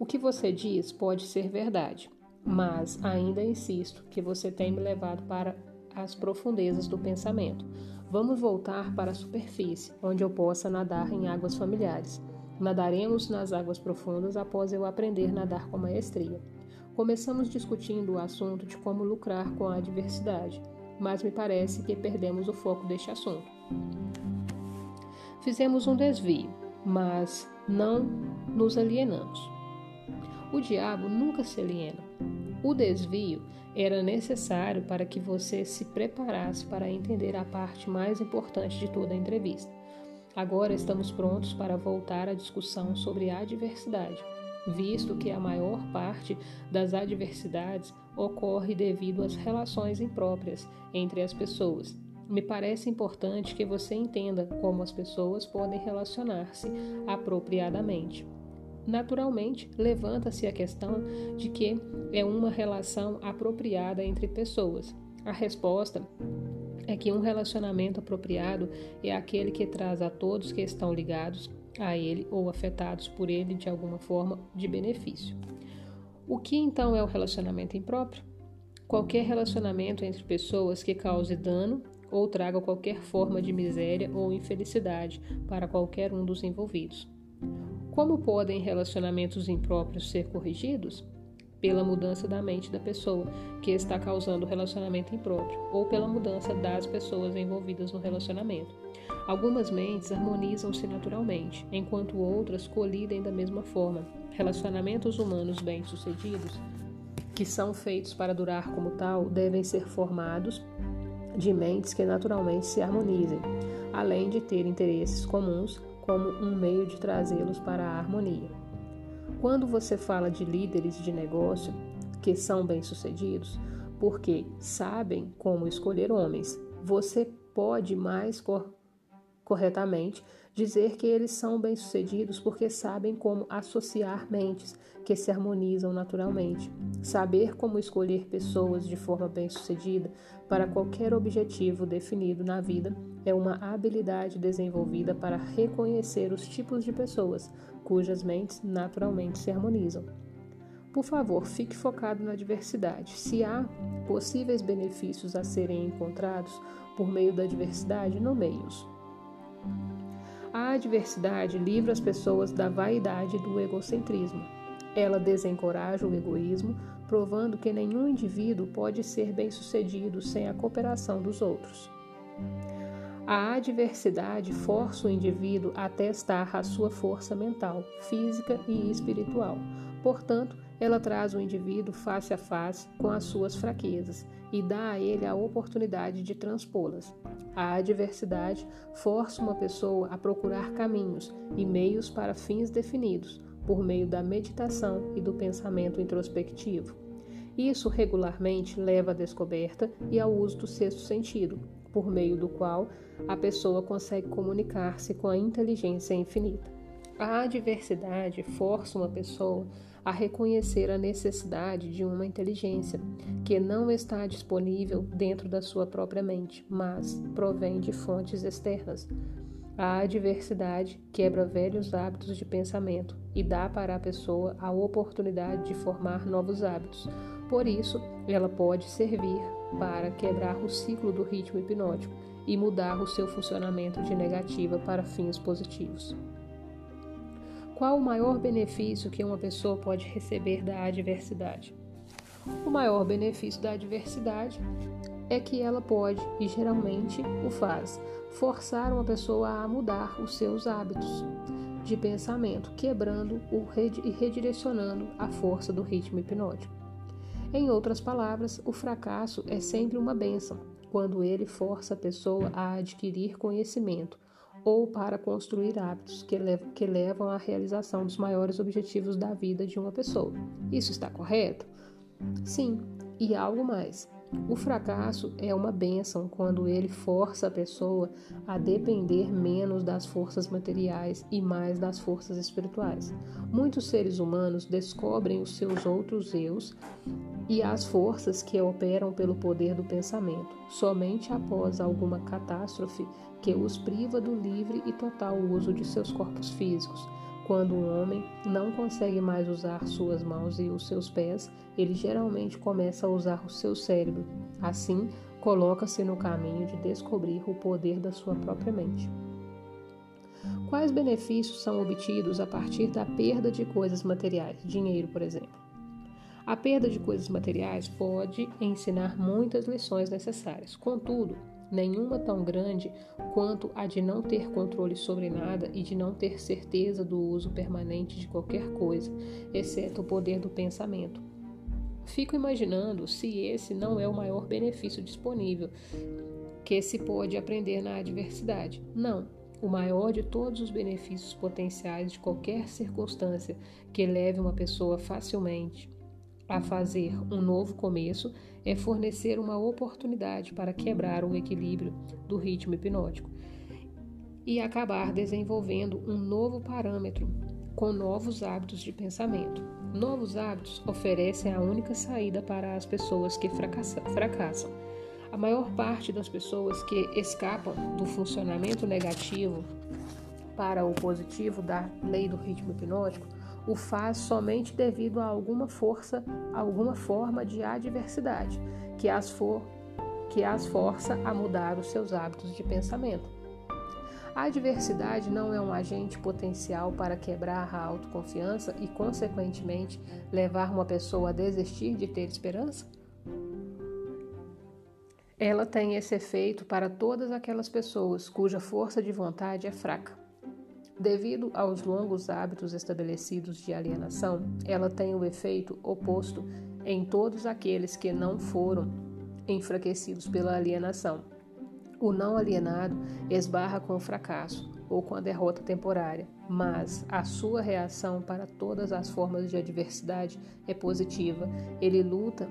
O que você diz pode ser verdade, mas ainda insisto que você tem me levado para as profundezas do pensamento. Vamos voltar para a superfície, onde eu possa nadar em águas familiares. Nadaremos nas águas profundas após eu aprender a nadar com maestria. Começamos discutindo o assunto de como lucrar com a adversidade, mas me parece que perdemos o foco deste assunto. Fizemos um desvio, mas não nos alienamos. O diabo nunca se aliena. O desvio era necessário para que você se preparasse para entender a parte mais importante de toda a entrevista. Agora estamos prontos para voltar à discussão sobre a adversidade, visto que a maior parte das adversidades ocorre devido às relações impróprias entre as pessoas. Me parece importante que você entenda como as pessoas podem relacionar-se apropriadamente. Naturalmente, levanta-se a questão de que é uma relação apropriada entre pessoas. A resposta é que um relacionamento apropriado é aquele que traz a todos que estão ligados a ele ou afetados por ele de alguma forma de benefício. O que então é o relacionamento impróprio? Qualquer relacionamento entre pessoas que cause dano ou traga qualquer forma de miséria ou infelicidade para qualquer um dos envolvidos. Como podem relacionamentos impróprios ser corrigidos? Pela mudança da mente da pessoa que está causando o relacionamento impróprio ou pela mudança das pessoas envolvidas no relacionamento. Algumas mentes harmonizam-se naturalmente, enquanto outras colidem da mesma forma. Relacionamentos humanos bem-sucedidos, que são feitos para durar como tal, devem ser formados de mentes que naturalmente se harmonizem, além de ter interesses comuns como um meio de trazê-los para a harmonia. Quando você fala de líderes de negócio que são bem-sucedidos, porque sabem como escolher homens, você pode mais corretamente dizer que eles são bem-sucedidos porque sabem como associar mentes que se harmonizam naturalmente. Saber como escolher pessoas de forma bem-sucedida para qualquer objetivo definido na vida é uma habilidade desenvolvida para reconhecer os tipos de pessoas cujas mentes naturalmente se harmonizam. Por favor, fique focado na diversidade. Se há possíveis benefícios a serem encontrados por meio da diversidade, nomeie-os. A adversidade livra as pessoas da vaidade e do egocentrismo. Ela desencoraja o egoísmo, provando que nenhum indivíduo pode ser bem-sucedido sem a cooperação dos outros. A adversidade força o indivíduo a testar a sua força mental, física e espiritual. Portanto, ela traz o indivíduo face a face com as suas fraquezas e dá a ele a oportunidade de transpô-las. A adversidade força uma pessoa a procurar caminhos e meios para fins definidos, por meio da meditação e do pensamento introspectivo. Isso regularmente leva à descoberta e ao uso do sexto sentido, por meio do qual a pessoa consegue comunicar-se com a inteligência infinita. A adversidade força uma pessoa a reconhecer a necessidade de uma inteligência que não está disponível dentro da sua própria mente, mas provém de fontes externas. A adversidade quebra velhos hábitos de pensamento e dá para a pessoa a oportunidade de formar novos hábitos. Por isso, ela pode servir para quebrar o ciclo do ritmo hipnótico e mudar o seu funcionamento de negativa para fins positivos. Qual o maior benefício que uma pessoa pode receber da adversidade? O maior benefício da adversidade é que ela pode, e geralmente o faz, forçar uma pessoa a mudar os seus hábitos de pensamento, quebrando e redirecionando a força do ritmo hipnótico. Em outras palavras, o fracasso é sempre uma benção, quando ele força a pessoa a adquirir conhecimento ou para construir hábitos que, lev que levam à realização dos maiores objetivos da vida de uma pessoa. Isso está correto? Sim, e algo mais. O fracasso é uma benção quando ele força a pessoa a depender menos das forças materiais e mais das forças espirituais. Muitos seres humanos descobrem os seus outros eus e as forças que operam pelo poder do pensamento, somente após alguma catástrofe que os priva do livre e total uso de seus corpos físicos Quando um homem não consegue mais usar suas mãos e os seus pés, ele geralmente começa a usar o seu cérebro. Assim, coloca-se no caminho de descobrir o poder da sua própria mente. Quais benefícios são obtidos a partir da perda de coisas materiais, dinheiro, por exemplo? A perda de coisas materiais pode ensinar muitas lições necessárias. Contudo, nenhuma tão grande quanto a de não ter controle sobre nada e de não ter certeza do uso permanente de qualquer coisa, exceto o poder do pensamento. Fico imaginando se esse não é o maior benefício disponível que se pode aprender na adversidade. Não, o maior de todos os benefícios potenciais de qualquer circunstância que leve uma pessoa facilmente a fazer um novo começo é fornecer uma oportunidade para quebrar o equilíbrio do ritmo hipnótico e acabar desenvolvendo um novo parâmetro com novos hábitos de pensamento. Novos hábitos oferecem a única saída para as pessoas que fracassam. A maior parte das pessoas que escapam do funcionamento negativo para o positivo da lei do ritmo hipnótico o faz somente devido a alguma força, alguma forma de adversidade que as, for, que as força a mudar os seus hábitos de pensamento. A adversidade não é um agente potencial para quebrar a autoconfiança e, consequentemente, levar uma pessoa a desistir de ter esperança? Ela tem esse efeito para todas aquelas pessoas cuja força de vontade é fraca. Devido aos longos hábitos estabelecidos de alienação, ela tem o efeito oposto em todos aqueles que não foram enfraquecidos pela alienação. O não alienado esbarra com o fracasso ou com a derrota temporária, mas a sua reação para todas as formas de adversidade é positiva. Ele luta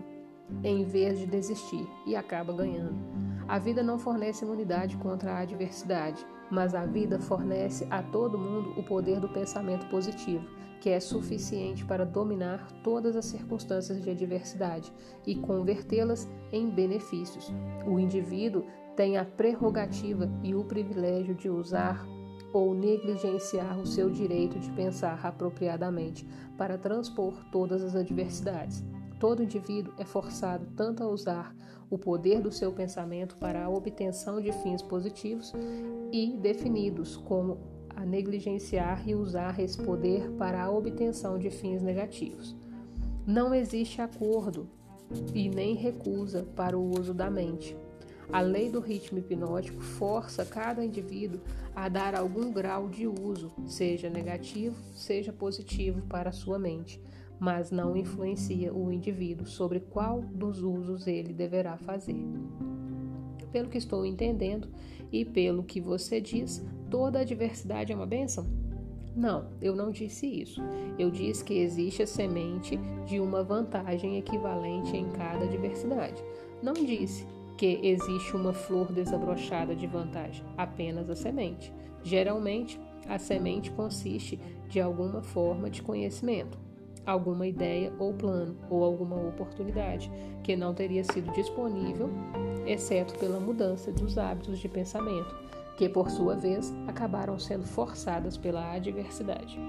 em vez de desistir e acaba ganhando. A vida não fornece imunidade contra a adversidade mas a vida fornece a todo mundo o poder do pensamento positivo, que é suficiente para dominar todas as circunstâncias de adversidade e convertê-las em benefícios. O indivíduo tem a prerrogativa e o privilégio de usar ou negligenciar o seu direito de pensar apropriadamente para transpor todas as adversidades. Todo indivíduo é forçado tanto a usar o poder do seu pensamento para a obtenção de fins positivos e definidos, como a negligenciar e usar esse poder para a obtenção de fins negativos. Não existe acordo e nem recusa para o uso da mente. A lei do ritmo hipnótico força cada indivíduo a dar algum grau de uso, seja negativo, seja positivo, para a sua mente mas não influencia o indivíduo sobre qual dos usos ele deverá fazer. Pelo que estou entendendo e pelo que você diz, toda adversidade é uma bênção? Não, eu não disse isso. Eu disse que existe a semente de uma vantagem equivalente em cada adversidade. Não disse que existe uma flor desabrochada de vantagem, apenas a semente. Geralmente, a semente consiste de alguma forma de conhecimento, alguma ideia ou plano ou alguma oportunidade que não teria sido disponível, exceto pela mudança dos hábitos de pensamento, que por sua vez acabaram sendo forçadas pela adversidade.